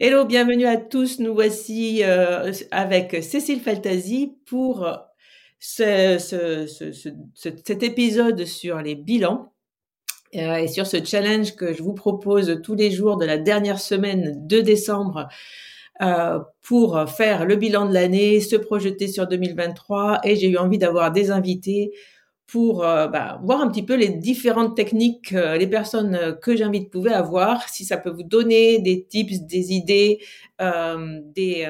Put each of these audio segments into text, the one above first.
Hello, bienvenue à tous. Nous voici euh, avec Cécile Faltasi pour ce, cet épisode sur les bilans euh, et sur ce challenge que je vous propose tous les jours de la dernière semaine de décembre euh, pour faire le bilan de l'année, se projeter sur 2023 et j'ai eu envie d'avoir des invités pour euh, bah, voir un petit peu les différentes techniques euh, les personnes euh, que j'invite pouvaient avoir, si ça peut vous donner des tips, des idées, des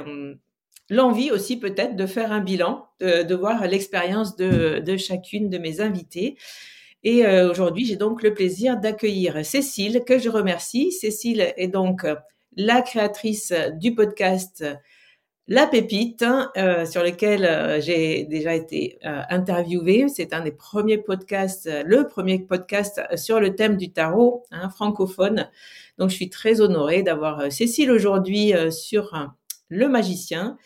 l'envie aussi peut-être de faire un bilan, de, voir l'expérience de, de, chacune de mes invités. Et aujourd'hui, j'ai donc le plaisir d'accueillir Cécile, que je remercie. Cécile est donc la créatrice du podcast la Pépite, euh, sur lequel euh, j'ai déjà été euh, interviewée. C'est un des premiers podcasts, le premier podcast sur le thème du tarot hein, francophone. Donc, je suis très honorée d'avoir Cécile aujourd'hui sur le magicien.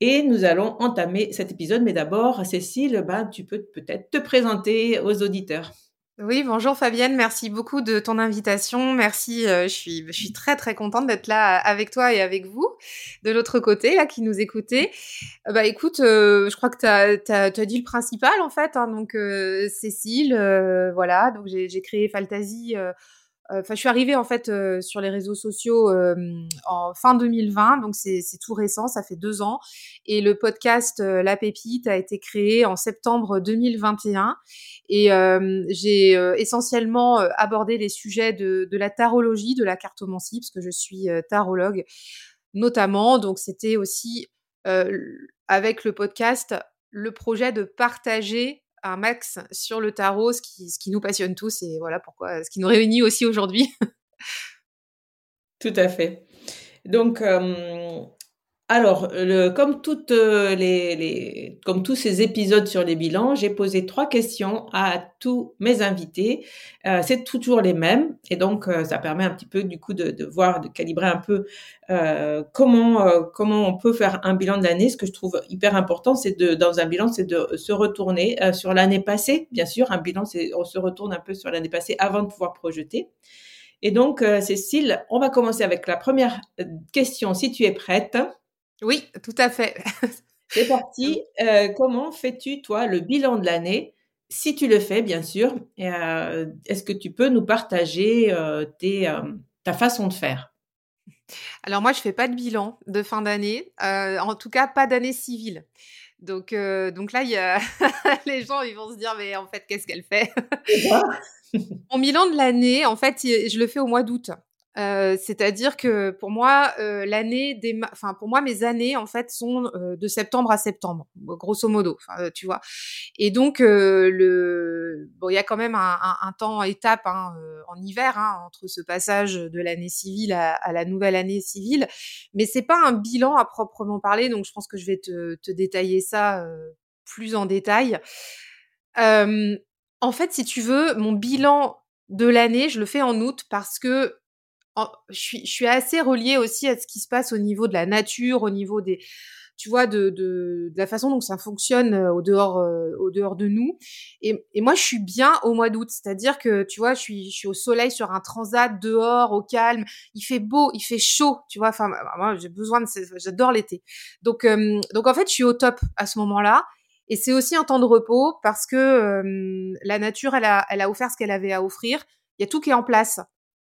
Et nous allons entamer cet épisode. Mais d'abord, Cécile, ben, tu peux peut-être te présenter aux auditeurs. Oui, bonjour Fabienne, merci beaucoup de ton invitation. Merci, euh, je, suis, je suis très très contente d'être là avec toi et avec vous, de l'autre côté, là, qui nous écoutez. Euh, bah écoute, euh, je crois que tu as, as, dit le principal en fait. Hein, donc Cécile, voilà, donc j'ai créé Faltasie Enfin, je suis arrivée en fait euh, sur les réseaux sociaux euh, en fin 2020, donc c'est tout récent, ça fait deux ans. Et le podcast euh, La Pépite a été créé en septembre 2021. Et j'ai essentiellement abordé les sujets de, de, la tarologie, de la cartomancie, parce que je suis tarologue notamment. Donc c'était aussi avec le podcast le projet de partager un max sur le tarot, ce qui, ce qui nous passionne tous et voilà pourquoi, ce qui nous réunit aussi aujourd'hui. Tout à fait. Donc, alors, comme, toutes euh, les, comme tous ces épisodes sur les bilans, j'ai posé trois questions à tous mes invités. Euh, c'est toujours les mêmes et donc euh, ça permet un petit peu du coup de, voir, de calibrer un peu comment comment on peut faire un bilan de l'année. Ce que je trouve hyper important, c'est de dans un bilan, c'est de se retourner sur l'année passée. Bien sûr, un bilan, c'est on se retourne un peu sur l'année passée avant de pouvoir projeter. Et donc, Cécile, on va commencer avec la première question, si tu es prête. Oui, tout à fait. C'est parti. Euh, comment fais-tu, toi, le bilan de l'année? Si tu le fais, bien sûr, est-ce que tu peux nous partager ta façon de faire? Alors moi, je fais pas de bilan de fin d'année, en tout cas pas d'année civile. Donc, donc là, y a les gens, ils vont se dire, mais en fait, qu'est-ce qu'elle fait? Mon bilan de l'année, en fait, je le fais au mois d'août. Euh, c'est-à-dire que pour moi, euh, l'année, enfin pour moi, mes années en fait sont euh, de septembre à septembre, grosso modo, tu vois. Et donc le, bon, il y a quand même un, un, temps étape hein, en hiver hein, entre ce passage de l'année civile à, à, la nouvelle année civile, mais c'est pas un bilan à proprement parler, donc je pense que je vais te, te détailler ça plus en détail. en fait, si tu veux, mon bilan de l'année, je le fais en août parce que je suis, assez reliée aussi à ce qui se passe au niveau de la nature, au niveau des, tu vois, de, la façon dont ça fonctionne euh, au dehors, euh, au dehors de nous. Et, moi, je suis bien au mois d'août, c'est-à-dire que, tu vois, je suis, au soleil sur un transat dehors, au calme. Il fait beau, il fait chaud, tu vois. Enfin, moi, j'ai besoin j'adore l'été. Donc, euh, donc en fait, je suis au top à ce moment-là. Et c'est aussi un temps de repos parce que la nature, elle a, elle a offert ce qu'elle avait à offrir. Il y a tout qui est en place.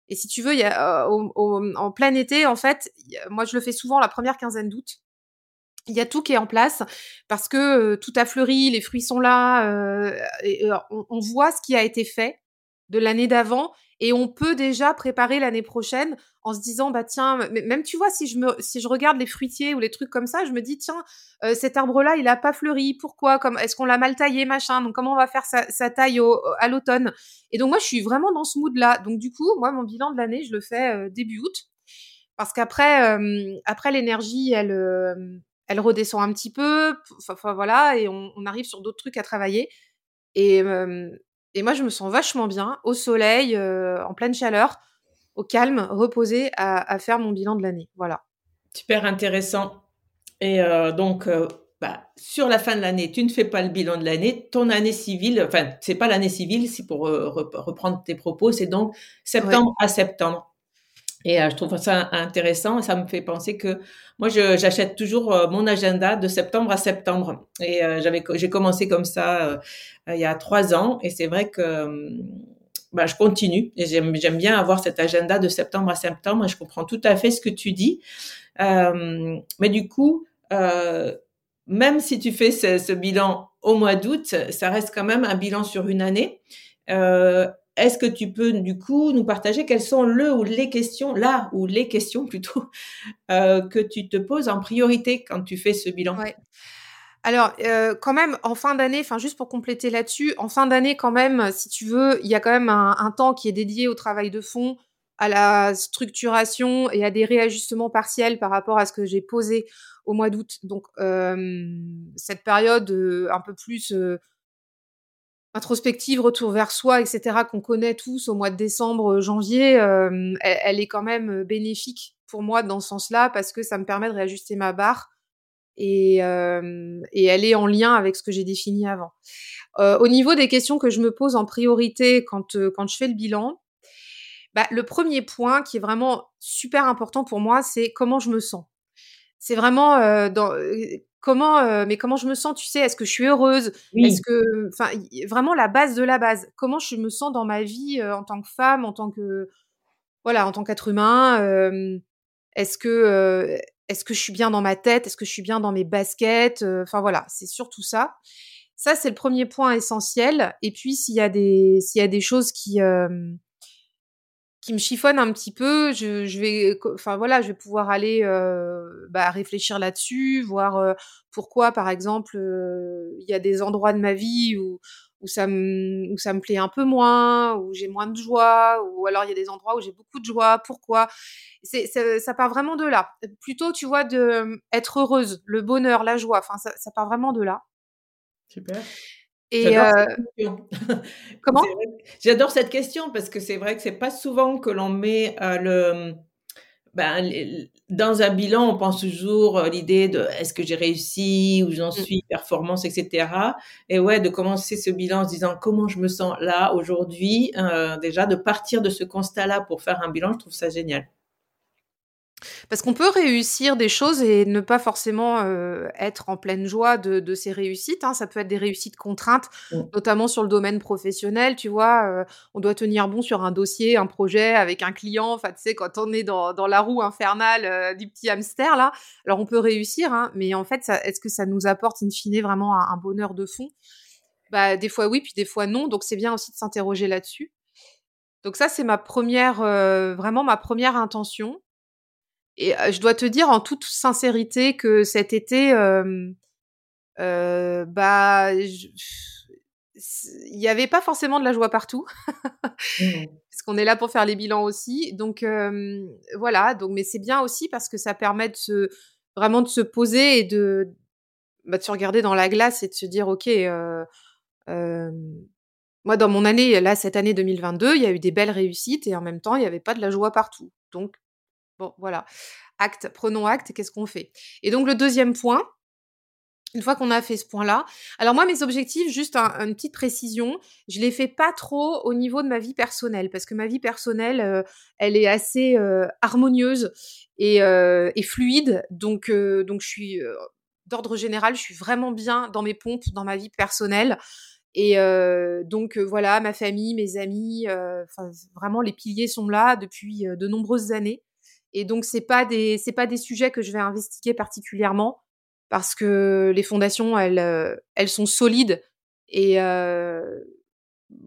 Et si tu veux, y a, euh, en plein été, en fait, moi je le fais souvent la première quinzaine d'août. Il y a tout qui est en place parce que euh, tout a fleuri, les fruits sont là, euh, on, voit ce qui a été fait de l'année d'avant et on peut déjà préparer l'année prochaine en se disant bah tiens même tu vois si je me si je regarde les fruitiers ou les trucs comme ça je me dis tiens euh, cet arbre là il a pas fleuri. Pourquoi? Comme est-ce qu'on l'a mal taillé machin? Donc comment on va faire sa, taille au, à l'automne? Et donc moi je suis vraiment dans ce mood là donc du coup moi mon bilan de l'année je le fais euh, début août. Parce qu'après euh, après l'énergie elle elle redescend un petit peu. Enfin voilà. Et on, on arrive sur d'autres trucs à travailler. Et et moi, je me sens vachement bien, au soleil, euh, en pleine chaleur, au calme, reposé, à, faire mon bilan de l'année. Voilà. Super intéressant. Et euh, donc, euh, bah, sur la fin de l'année, tu ne fais pas le bilan de l'année. Ton année civile, enfin, c'est pas l'année civile, si pour reprendre tes propos, c'est donc septembre à septembre. Et je trouve ça intéressant. Ça me fait penser que moi, j'achète toujours mon agenda de septembre à septembre. Et j'avais, j'ai commencé comme ça il y a trois ans. Et c'est vrai que bah, je continue. Et j'aime, bien avoir cet agenda de septembre à septembre. Je comprends tout à fait ce que tu dis. mais du coup, même si tu fais ce, ce, bilan au mois d'août, ça reste quand même un bilan sur une année. Euh, est-ce que tu peux du coup nous partager quelles sont le ou les questions, là ou les questions plutôt, euh, que tu te poses en priorité quand tu fais ce bilan? Alors, euh, quand même, en fin d'année, enfin juste pour compléter là-dessus, en fin d'année, quand même, si tu veux, il y a quand même un, temps qui est dédié au travail de fond, à la structuration et à des réajustements partiels par rapport à ce que j'ai posé au mois d'août. Donc, euh, cette période un peu plus introspective, retour vers soi, etc., qu'on connaît tous au mois de décembre, euh, janvier, euh, elle, est quand même euh, bénéfique pour moi dans ce sens-là parce que ça me permet de réajuster ma barre et, elle est en lien avec ce que j'ai défini avant. Au niveau des questions que je me pose en priorité quand, quand je fais le bilan, bah, le premier point qui est vraiment super important pour moi, c'est comment je me sens. C'est vraiment dans comment euh, mais comment je me sens tu sais? Est-ce que je suis heureuse? Oui. est-ce que enfin vraiment la base de la base. Comment je me sens dans ma vie euh, en tant que femme en tant que voilà en tant qu'être humain euh, est-ce que est-ce que je suis bien dans ma tête? Est-ce que je suis bien dans mes baskets? Enfin voilà c'est surtout ça. Ça c'est le premier point essentiel. Et puis s'il y a des s'il y a des choses qui qui me chiffonne un petit peu, je, je vais, enfin voilà, je vais pouvoir aller bah, réfléchir là-dessus, voir euh, pourquoi, par exemple, il y a des endroits de ma vie où où ça me où ça me plaît un peu moins, où j'ai moins de joie, ou alors il y a des endroits où j'ai beaucoup de joie. Pourquoi? C'est ça part vraiment de là. Plutôt, tu vois, de être heureuse, le bonheur, la joie. Enfin, ça, ça part vraiment de là. Super. Et euh... comment? J'adore cette question parce que c'est vrai que c'est pas souvent que l'on met euh, le ben, dans un bilan, on pense toujours à l'idée de est-ce que j'ai réussi ou j'en mmh. suis, performance, etc. Et ouais, de commencer ce bilan en se disant comment je me sens là aujourd'hui, euh, déjà de partir de ce constat-là pour faire un bilan, je trouve ça génial. Parce qu'on peut réussir des choses et ne pas forcément, heu, être en pleine joie de de ces réussites, hein. Ça peut être des réussites contraintes, Mmh. notamment sur le domaine professionnel, tu vois? Heu, on doit tenir bon sur un dossier, un projet avec un client, enfin, tu sais, quand on est dans dans la roue infernale, heu, du petit hamster là. Alors on peut réussir, hein, mais en fait, est-ce que ça nous apporte in fine vraiment un un bonheur de fond? Bah, des fois oui, puis des fois non, donc c'est bien aussi de s'interroger là-dessus. Donc ça, c'est ma première, re vraiment ma première intention. Et je dois te dire en toute sincérité que cet été, bah, il y avait pas forcément de la joie partout. Mmh. Parce qu'on est là pour faire les bilans aussi. Donc, voilà, donc mais c'est bien aussi parce que ça permet de se vraiment de se poser et de, bah, de se regarder dans la glace et de se dire: «OK, heu, hem» moi, dans mon année, là, cette année 2022, il y a eu des belles réussites et en même temps, il y avait pas de la joie partout. Donc bon, voilà, acte, prenons acte, qu'est-ce qu'on fait? Et donc le 2e point, une fois qu'on a fait ce point-là alors moi, mes objectifs, juste un une petite précision, je les fais pas trop au niveau de ma vie personnelle parce que ma vie personnelle, heu, elle est assez, heu, harmonieuse et heu et fluide. Donc donc je suis, d'ordre général, je suis vraiment bien dans mes pompes, dans ma vie personnelle et donc voilà, ma famille, mes amis, vraiment les piliers sont là depuis, de nombreuses années et donc c'est pas des c'est pas des sujets que je vais investiguer particulièrement parce que les fondations, elles, heu, elles sont solides et heu,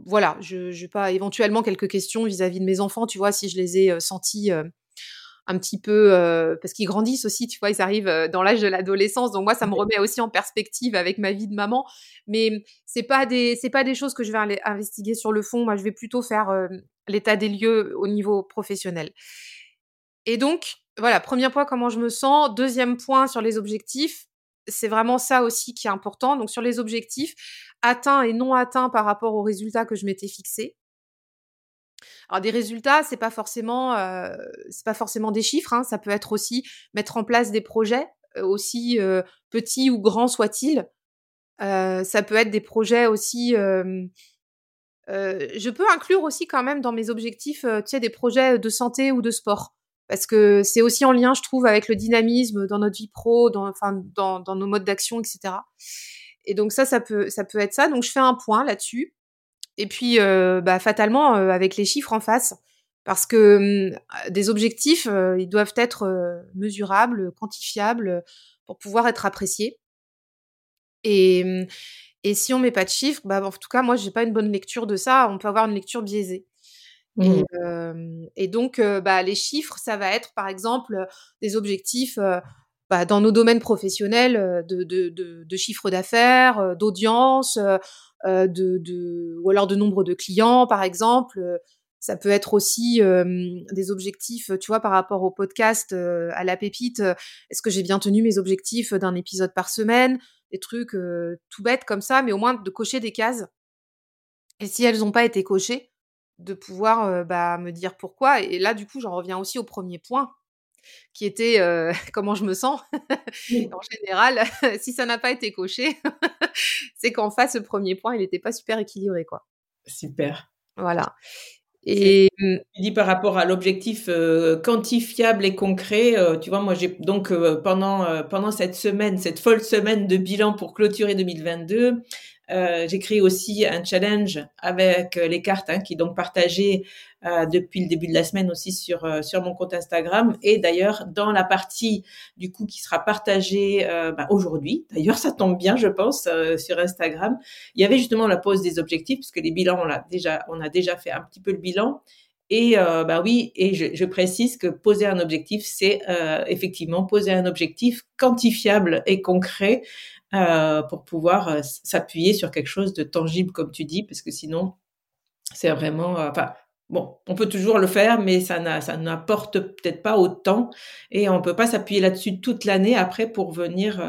voilà, je j'ai pas éventuellement quelques questions vis-à-vis de mes enfants, tu vois? Si je les ai, heu, sentis, un petit peu, parce qu'ils grandissent aussi, tu vois? Ils arrivent, dans l'âge de l'adolescence, donc moi, ça me remet aussi en perspective avec ma vie de maman. Mais c'est pas des c'est pas des choses que je vais investiguer sur le fond. Moi, je vais plutôt faire, l'état des lieux au niveau professionnel. Et donc, voilà, 1er point, comment je me sens. 2e point sur les objectifs, c'est vraiment ça aussi qui est important. Donc sur les objectifs, atteints et non atteints par rapport aux résultats que je m'étais fixés. Alors des résultats, c'est pas c'est pas forcément des chiffres, hein. Ça peut être aussi mettre en place des projets, heu, aussi, heu, petits ou grands soient-ils. Ça peut être des projets aussi, je peux inclure aussi quand même dans mes objectifs, tu sais, des projets de santé ou de sport. Parce que c'est aussi en lien, je trouve, avec le dynamisme dans notre vie pro, dans nos modes d'action et cetera. Et donc ça, ça peut ça peut être ça. Donc je fais un point là-dessus et puis, heu, bah, fatalement, heu, avec les chiffres en face. Parce que, mmh, des objectifs, ils doivent être, mesurables, quantifiables, pour pouvoir être appréciés. Et mmh et si on met pas de chiffres, bah, en tout cas, moi, j'ai pas une bonne lecture de ça. On peut avoir une lecture biaisée. Et Mmh. et donc bah, les chiffres, ça va être, par exemple, des objectifs, bah, dans nos domaines professionnels, de de de de chiffre d'affaires, d'audience, de ou alors de nombre de clients, par exemple. Ça peut être aussi, des objectifs, tu vois, par rapport au podcast, à la pépite, est-ce que j'ai bien tenu mes objectifs d'un épisode par semaine? Des trucs, tout bêtes comme ça, mais au moins de cocher des cases. Et si elles ont pas été cochées, de pouvoir, bah, me dire pourquoi et là, du coup, j'en reviens aussi au 1er point qui était, comment je me sens. Oui. En général, si ça n'a pas été coché, c'est qu'en face, le 1er point, il était pas super équilibré, quoi. Super. Voilà et mmh tu dis par rapport à l'objectif, quantifiable et concret, tu vois, moi, j'ai donc pendant, pendant cette semaine, cette folle semaine de bilan pour clôturer 2022, heu, j'ai créé aussi un challenge avec les cartes, hein, qui est donc partagé, heu, depuis le début de la semaine aussi sur, heu, sur mon compte Instagram et d'ailleurs dans la partie, du coup, qui sera partagée, heu, bah, aujourd'hui, d'ailleurs, ça tombe bien, je pense, heu, sur Instagram. Il y avait justement la pose des objectifs puisque les bilans, on l'a déjà on a déjà fait un petit peu le bilan et heu, bah, oui et je je précise que poser un objectif, c'est, heu, effectivement poser un objectif quantifiable et concret, heu, pour pouvoir, heu, s s'appuyer sur quelque chose de tangible, comme tu dis, parce que sinon, c'est vraiment, heu, enfin, bon, on peut toujours le faire, mais ça n'a ça n'apporte peut-être pas autant et on peut pas s'appuyer là-dessus toute l'année après pour venir,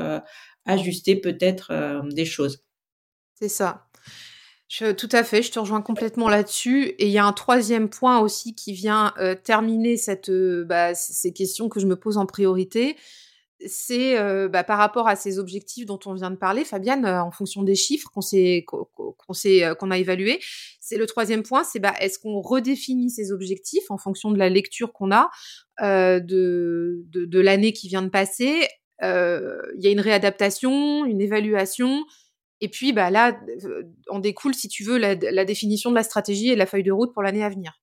ajuster peut-être, des choses. C'est ça. Tout à fait, je te rejoins complètement là-dessus et il y a un 3e point aussi qui vient, terminer cette, bah, ces questions que je me pose en priorité. C'est bah, par rapport à ces objectifs dont on vient de parler, Fabienne, en fonction des chiffres qu'on qu'on a évalués. C'est le troisième point, c'est bah, est-ce qu'on redéfinit ces objectifs en fonction de la lecture qu'on a de, de, l'année qui vient de passer. Il y a une réadaptation, une évaluation, et puis bah là, on découle, si tu veux, la, la, définition de la stratégie et de la feuille de route pour l'année à venir.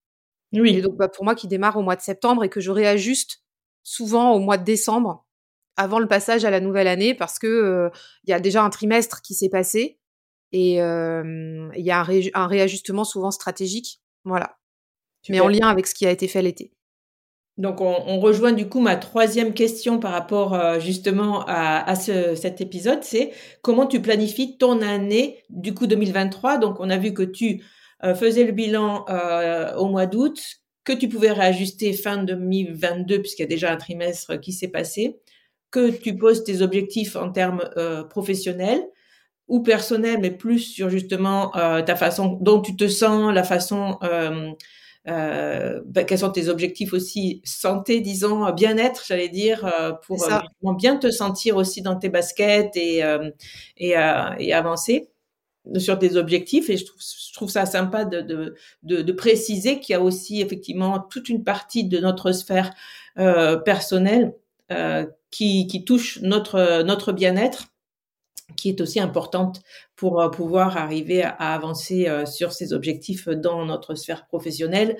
Oui. Et donc bah, pour moi qui démarre au mois de septembre et que je réajuste souvent au mois de décembre avant le passage à la nouvelle année parce que il y a déjà un trimestre qui s'est passé et il y a un, réajustement souvent stratégique, voilà. Mais en lien avec ce qui a été fait l'été. Donc on, rejoint du coup ma troisième question par rapport justement à, cet épisode, c'est comment tu planifies ton année du coup 2023. Donc on a vu que tu faisais le bilan au mois d'août, que tu pouvais réajuster fin 2022 puisqu'il y a déjà un trimestre qui s'est passé, que tu poses tes objectifs en termes euh, professionnels ou personnels, mais plus sur justement euh, ta façon dont tu te sens, la façon, euh, euh ben, quels sont tes objectifs aussi santé, disons, bien-être, j'allais dire, euh, pour bien te sentir aussi dans tes baskets et, et, et avancer sur tes objectifs. Et je trouve, je trouve ça sympa de, de, de, de préciser qu'il y a aussi effectivement toute une partie de notre sphère euh, personnelle euh, qui, qui touche notre, notre bien-être qui est aussi importante pour euh, pouvoir arriver à, avancer euh, sur ces objectifs dans notre sphère professionnelle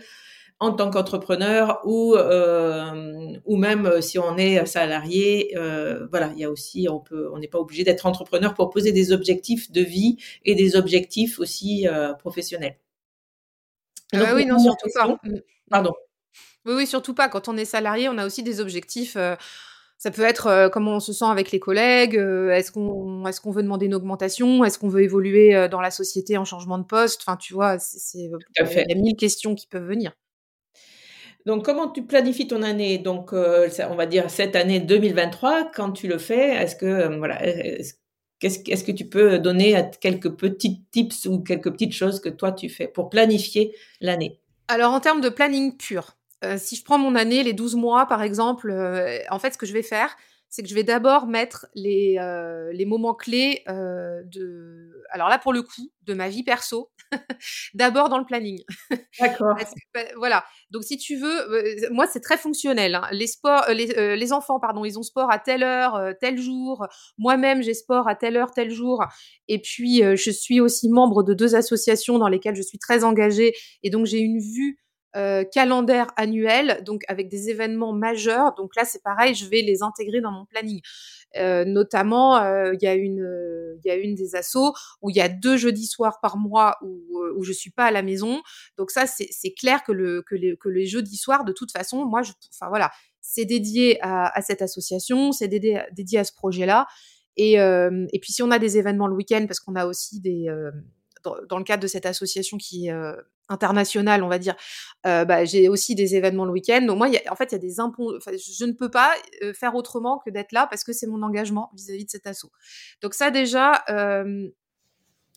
en tant qu'entrepreneur ou euh, ou même si on est salarié, euh, voilà, il y a aussi on peut on n'est pas obligé d'être entrepreneur pour poser des objectifs de vie et des objectifs aussi euh, professionnels. Ah oui, non, surtout pas. Mm. Pardon. Oui, oui, surtout pas. Quand on est salarié, on a aussi des objectifs. Ça peut être comment on se sent avec les collègues. est-ce qu'on est-ce qu'on veut demander une augmentation Est-ce qu'on veut évoluer dans la société en changement de poste Enfin, tu vois, c'est il y a mille questions qui peuvent venir. Donc, comment tu planifies ton année? Donc, euh, on va dire cette année 2023. Quand tu le fais, est-ce que euh, voilà, qu'est-ce, que tu peux donner quelques petits tips ou quelques petites choses que toi tu fais pour planifier l'année? Alors, en termes de planning pur, euh, si je prends mon année, les 12 mois par exemple, en fait, ce que je vais faire, c'est que je vais d'abord mettre les, les moments clés de, alors là pour le coup, de ma vie perso, d'abord dans le planning. D'accord. Bah, voilà. Donc si tu veux, moi c'est très fonctionnel. Hein. Les sports, les, les, enfants, pardon, ils ont sport à telle heure, tel jour. Moi-même j'ai sport à telle heure, tel jour. Et puis je suis aussi membre de deux associations dans lesquelles je suis très engagée. Et donc j'ai une vue euh, calendaire annuel, donc avec des événements majeurs. Donc là, c'est pareil, je vais les intégrer dans mon planning. Euh, notamment, euh, il y a une, il y a une des assos où il y a deux jeudis soirs par mois où, où je suis pas à la maison. Donc ça, c'est clair que le que les, que les jeudis soirs, de toute façon, moi, je, enfin voilà, c'est dédié à, à, cette association, c'est dédié, dédié à ce projet-là. Et, et puis si on a des événements le week-end, parce qu'on a aussi des dans, le cadre de cette association qui euh, internationale, on va dire, bah, j'ai aussi des événements le week-end. Donc moi, en fait, il y a des impôts. je ne peux pas faire autrement que d'être là parce que c'est mon engagement vis-à-vis de cet assaut. Donc ça, déjà,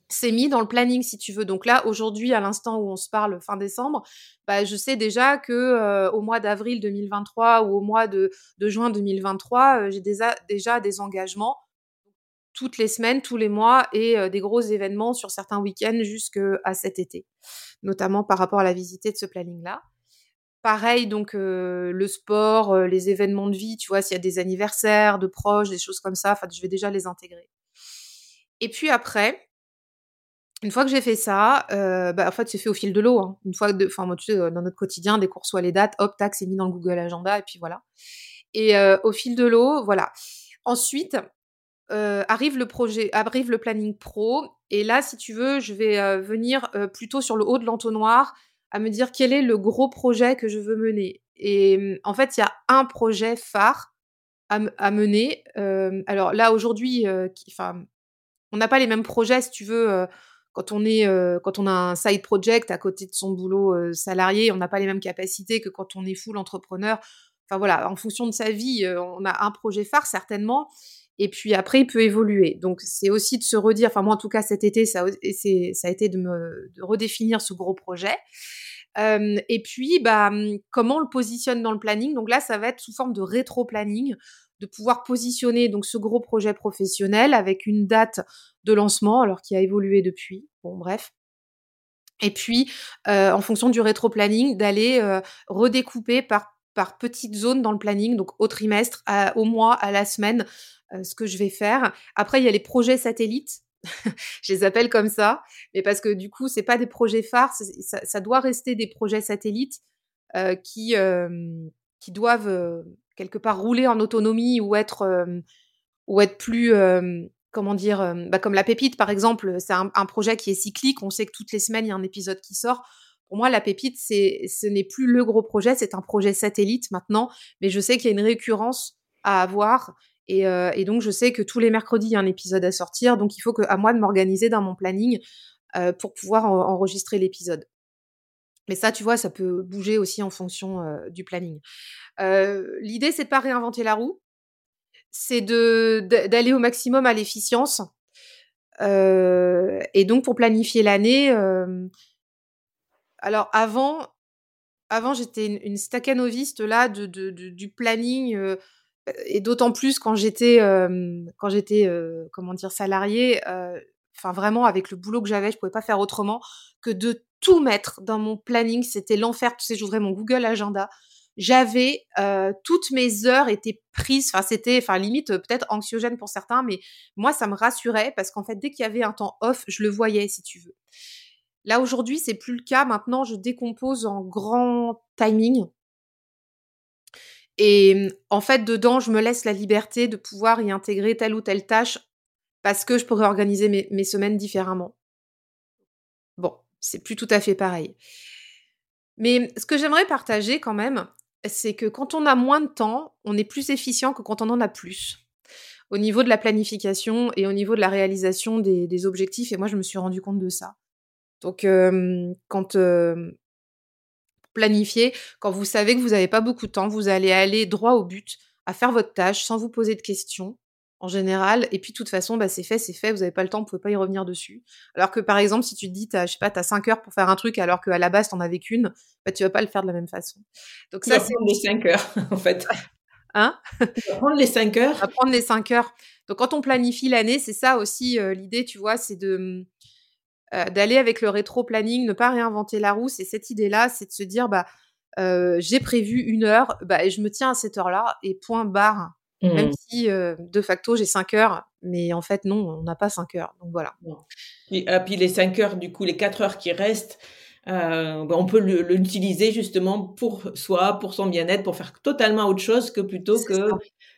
c'est mis dans le planning si tu veux. Donc là, aujourd'hui, à l'instant où on se parle, fin décembre, bah, je sais déjà que au mois d'avril 2023 ou au mois de, juin 2023, j'ai déjà, des engagements toutes les semaines, tous les mois et des gros événements sur certains week-ends jusqu'à cet été, notamment par rapport à la visite de ce planning-là. Pareil, donc euh, le sport, euh, les événements de vie, tu vois, s'il y a des anniversaires de proches, des choses comme ça, je vais déjà les intégrer. Et puis après, une fois que j'ai fait ça, bah, en fait, c'est fait au fil de l'eau. Hein. Une fois, enfin, tu sais, dans notre quotidien, dès qu'on reçoit les dates, hop, tac, c'est mis dans le Google Agenda, et puis voilà. Et au fil de l'eau, voilà. Ensuite, euh, arrive le projet, arrive le planning pro, et là, si tu veux, je vais euh, venir euh, plutôt sur le haut de l'entonnoir à me dire quel est le gros projet que je veux mener. Et mmh, en fait, il y a un projet phare à, mener. alors là, aujourd'hui, enfin, on n'a pas les mêmes projets, si tu veux. quand on est, quand on a un side project à côté de son boulot salarié, on n'a pas les mêmes capacités que quand on est full entrepreneur. Enfin voilà, en fonction de sa vie, on a un projet phare certainement. Et puis après, il peut évoluer. Donc c'est aussi de se redire, enfin moi en tout cas cet été, ça, a été de me redéfinir ce gros projet. Euh, et puis, bah, comment on le positionne dans le planning? Donc là, ça va être sous forme de rétro-planning. de pouvoir positionner donc ce gros projet professionnel avec une date de lancement, alors qui a évolué depuis. Bon, bref. Et puis, euh, en fonction du rétro-planning, d'aller euh, redécouper par, par petites zones dans le planning, donc au trimestre, au mois, à la semaine, ce que je vais faire. Après, il y a les projets satellites. je les appelle comme ça, mais parce que du coup, c'est pas des projets phares, ça, doit rester des projets satellites qui, qui doivent quelque part rouler en autonomie ou être, ou être plus comment dire, bah, comme la pépite par exemple, c'est un, projet qui est cyclique, on sait que toutes les semaines il y a un épisode qui sort. Pour moi, la pépite, c'est, ce n'est plus le gros projet, c'est un projet satellite maintenant, mais je sais qu'il y a une récurrence à avoir. Et, donc, je sais que tous les mercredis, il y a un épisode à sortir. Donc, il faut que, à moi de m'organiser dans mon planning pour pouvoir enregistrer l'épisode. Mais ça, tu vois, ça peut bouger aussi en fonction du planning. L'idée, c'est de pas réinventer la roue c'est d'aller au maximum à l'efficience. et donc pour planifier l'année, alors avant, avant j'étais une, une staccanoviste là de, du planning et d'autant plus quand j'étais quand j'étais comment dire salariée. Enfin vraiment avec le boulot que j'avais, je pouvais pas faire autrement que de tout mettre dans mon planning. C'était l'enfer. Tu sais, j'ouvrais mon Google Agenda j'avais euh, toutes mes heures étaient prises. Enfin, c'était, enfin, limite peut-être anxiogène pour certains, mais moi, ça me rassurait parce qu'en fait, dès qu'il y avait un temps off, je le voyais, si tu veux. Là aujourd'hui, c'est plus le cas. Maintenant, je décompose en grand timing. Et en fait, dedans, je me laisse la liberté de pouvoir y intégrer telle ou telle tâche parce que je pourrais organiser mes, semaines différemment. Bon, c'est plus tout à fait pareil. Mais ce que j'aimerais partager quand même, c'est que quand on a moins de temps, on est plus efficient que quand on en a plus. Au niveau de la planification et au niveau de la réalisation des, objectifs, et moi je me suis rendu compte de ça. Donc quand planifier, quand vous savez que vous n'avez pas beaucoup de temps, vous allez aller droit au but, à faire votre tâche sans vous poser de questions en général. Et puis, de toute façon, bah, c'est fait, c'est fait, vous n'avez pas le temps, vous pouvez pas y revenir dessus. Alors que, par exemple, si tu te dis, as, je sais pas, tu as 5 heures pour faire un truc, alors qu'à la base, tu n'en avais qu'une, bah, tu vas pas le faire de la même façon. Donc, ça, c'est. les 5 heures, en fait. Hein? Prendre les 5 heures. prendre les 5 heures. Donc, quand on planifie l'année, c'est ça aussi euh, l'idée, tu vois, c'est de. Euh, d'aller avec le rétro-planning, ne pas réinventer la roue, c'est cette idée-là, c'est de se dire, bah, euh, j'ai prévu une heure, bah, et je me tiens à cette heure-là, et point barre. Même mmh. si de facto j'ai 5 heures, mais en fait non, on n'a pas 5 heures. Donc voilà. Et ah, puis les 5 heures, du coup, les 4 heures qui restent, euh, ben, on peut l'utiliser justement pour soi, pour son bien-être, pour faire totalement autre chose que plutôt que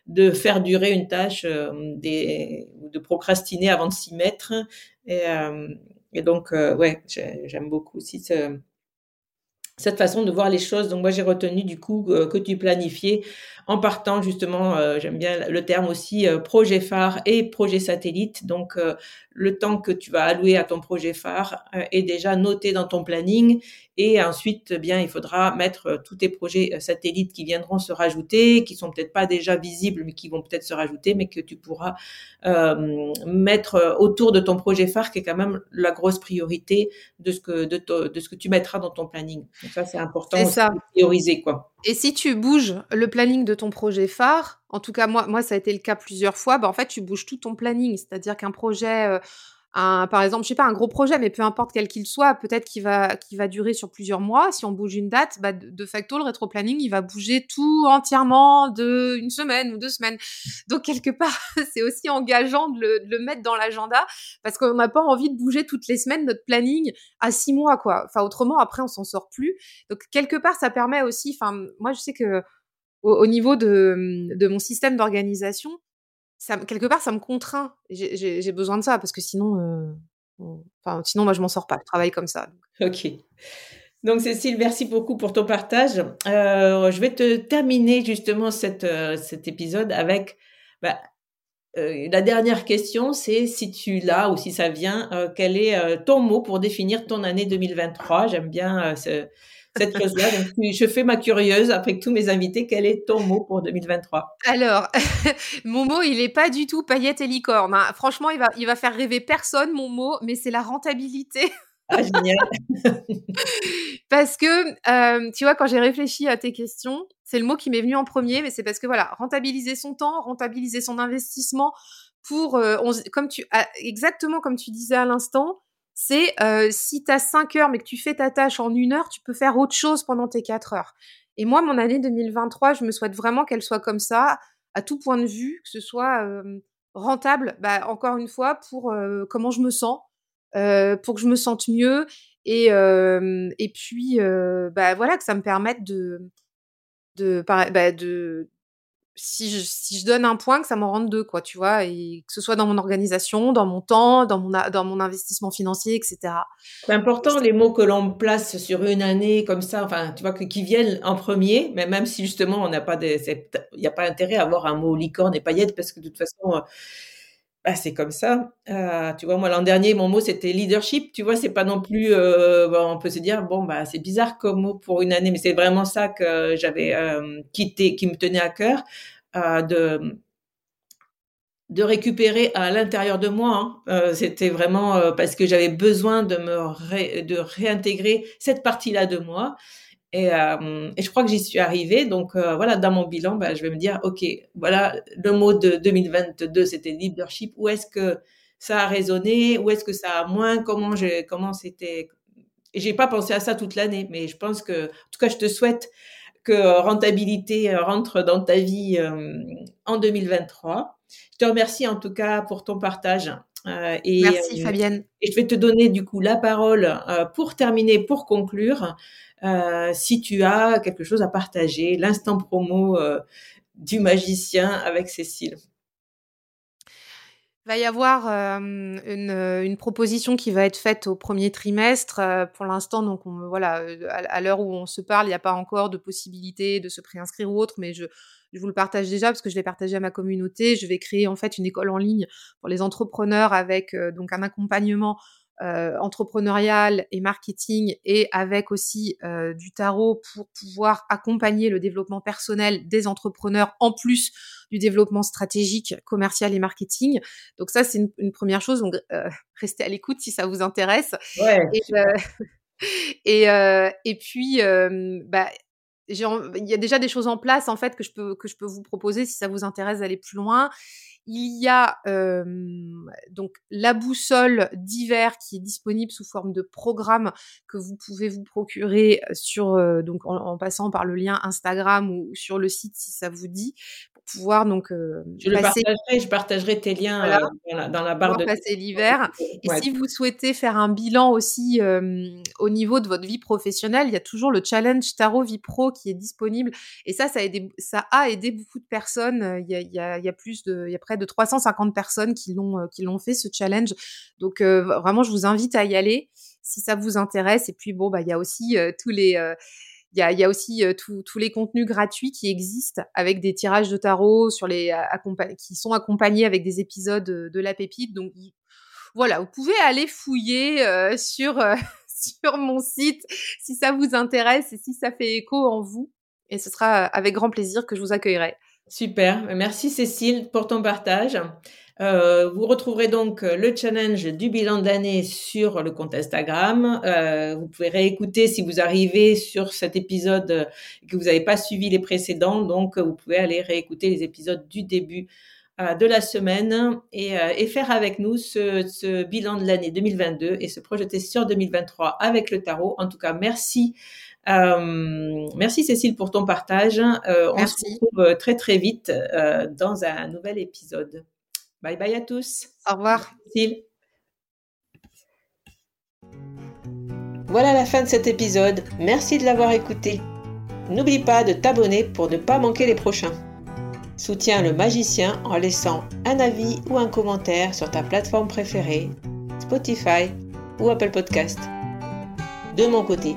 de faire durer une tâche, des, de procrastiner avant de s'y mettre. Et, et donc, ouais, j'aime beaucoup aussi cette façon de voir les choses. Donc moi j'ai retenu du coup que tu planifiais en partant justement, euh, j'aime bien le terme aussi, euh, projet phare et projet satellite. Donc, euh, le temps que tu vas allouer à ton projet phare est déjà noté dans ton planning. Et ensuite, eh bien, il faudra mettre tous tes projets satellites qui viendront se rajouter, qui sont peut-être pas déjà visibles, mais qui vont peut-être se rajouter, mais que tu pourras mettre autour de ton projet phare, qui est quand même la grosse priorité de ce que, de, de ce que tu mettras dans ton planning. Donc ça, c'est important de prioriser, quoi. Et si tu bouges le planning de ton projet phare, en tout cas moi, moi ça a été le cas plusieurs fois, bah en fait tu bouges tout ton planning, c'est-à-dire qu'un projet, euh, un, par exemple, je sais pas, un gros projet, mais peu importe quel qu'il soit, peut-être qu'il va, qu'il va durer sur plusieurs mois. Si on bouge une date, bah, de, facto, le rétro-planning, il va bouger tout entièrement de une semaine ou deux semaines. Donc, quelque part, c'est aussi engageant de le, de le mettre dans l'agenda parce qu'on n'a pas envie de bouger toutes les semaines notre planning à six mois, quoi. Enfin, autrement, après, on s'en sort plus. Donc, quelque part, ça permet aussi, enfin, moi, je sais que au, niveau de, de mon système d'organisation, quelque part, ça me contraint. J'ai besoin de ça parce que sinon, euh, sinon, moi, je m'en sors pas. Je travaille comme ça. Ok. Donc, Cécile, merci beaucoup pour ton partage. Euh, je vais te terminer justement cette, euh, cet épisode avec bah, la dernière question, c'est si tu l'as ou si ça vient, quel est ton mot pour définir ton année 2023 J'aime bien ce, cette chose-là. je fais ma curieuse après tous mes invités. Quel est ton mot pour 2023 Alors, mon mot, il n'est pas du tout paillette et licorne. Hein. Franchement, il va, il va faire rêver personne, mon mot, mais c'est la rentabilité. Ah, génial. parce que, tu vois, quand j'ai réfléchi à tes questions, c'est le mot qui m'est venu en premier, mais c'est parce que voilà, rentabiliser son temps, rentabiliser son investissement pour, comme tu, exactement comme tu disais à l'instant, c'est si tu as 5 heures mais que tu fais ta tâche en une heure, tu peux faire autre chose pendant tes 4 heures. Et moi, mon année 2023, je me souhaite vraiment qu'elle soit comme ça, à tout point de vue, que ce soit rentable, bah, encore une fois, pour comment je me sens, pour que je me sente mieux, et, et puis, bah, voilà, que ça me permette de, de, bah, de, si je, si je donne un point, que ça m'en rende deux, quoi, tu vois, et que ce soit dans mon organisation, dans mon temps, dans mon, dans mon investissement financier, etc. C'est important les mots que l'on place sur une année comme ça, enfin, tu vois, qui viennent en premier, mais même si justement on n'a pas des, il n'y a pas intérêt à avoir un mot licorne et paillettes parce que de toute façon, euh, bah, c'est comme ça. Euh, tu vois, moi l'an dernier, mon mot c'était leadership. Tu vois, c'est pas non plus, euh, on peut se dire bon bah c'est bizarre comme mot pour une année, mais c'est vraiment ça que j'avais quitté, qui me tenait à cœur de de récupérer à l'intérieur de moi. Hein. C'était vraiment parce que j'avais besoin de me de réintégrer cette partie-là de moi. Et, et, je crois que j'y suis arrivée. Donc voilà, dans mon bilan, bah, je vais me dire, ok, voilà, le mot de 2022, c'était leadership. Où est-ce que ça a résonné? Où est-ce que ça a moins? Comment j'ai, comment c'était? J'ai pas pensé à ça toute l'année, mais je pense que, en tout cas, je te souhaite que rentabilité rentre dans ta vie en 2023. Je te remercie en tout cas pour ton partage. Et, Merci Fabienne. Et je vais te donner du coup la parole pour terminer, pour conclure. Euh, si tu as quelque chose à partager, l'instant promo euh, du magicien avec Cécile. Va y avoir euh, une, une, proposition qui va être faite au premier trimestre. pour l'instant, donc on, voilà, à, l'heure où on se parle, il n'y a pas encore de possibilité de se préinscrire ou autre, mais je, je vous le partage déjà parce que je l'ai partagé à ma communauté. Je vais créer en fait une école en ligne pour les entrepreneurs avec donc un accompagnement euh, entrepreneurial et marketing et avec aussi euh, du tarot pour pouvoir accompagner le développement personnel des entrepreneurs en plus du développement stratégique, commercial et marketing. Donc ça, c'est une, première chose. Donc euh, restez à l'écoute si ça vous intéresse. Ouais, et, et, puis, bah, il y a déjà des choses en place en fait que je peux que je peux vous proposer si ça vous intéresse d'aller plus loin. Il y a donc la boussole d'hiver qui est disponible sous forme de programme que vous pouvez vous procurer sur donc en, passant par le lien Instagram ou sur le site si ça vous dit pouvoir donc je le partagerai, je partagerai tes liens dans, la, barre de passer l'hiver. Et si vous souhaitez faire un bilan aussi au niveau de votre vie professionnelle, il y a toujours le challenge Tarot Vie Pro qui est disponible et ça ça a aidé, ça a aidé beaucoup de personnes. Il y a, il y a, il y a plus de il y a près de 350 personnes qui l'ont euh, qui l'ont fait ce challenge. Donc euh, vraiment, je vous invite à y aller si ça vous intéresse. Et puis bon, bah il y a aussi euh, tous les il y a, y a, aussi tous les contenus gratuits qui existent avec des tirages de tarot sur les qui sont accompagnés avec des épisodes de la pépite. Donc voilà, vous pouvez aller fouiller sur sur mon site si ça vous intéresse et si ça fait écho en vous. Et ce sera avec grand plaisir que je vous accueillerai. Super, merci Cécile pour ton partage. Euh, vous retrouverez donc le challenge du bilan d'année sur le compte Instagram. Euh, vous pouvez réécouter si vous arrivez sur cet épisode que vous n'avez pas suivi les précédents. Donc, vous pouvez aller réécouter les épisodes du début euh, de la semaine et, faire avec nous ce bilan de l'année 2022 et se projeter sur 2023 avec le tarot. En tout cas, merci euh, merci Cécile pour ton partage. Euh, on se retrouve euh, très très vite dans un nouvel épisode. Bye bye à tous. Au revoir. Cécile. Voilà la fin de cet épisode. Merci de l'avoir écouté. N'oublie pas de t'abonner pour ne pas manquer les prochains. Soutiens le magicien en laissant un avis ou un commentaire sur ta plateforme préférée, Spotify ou Apple Podcast. De mon côté,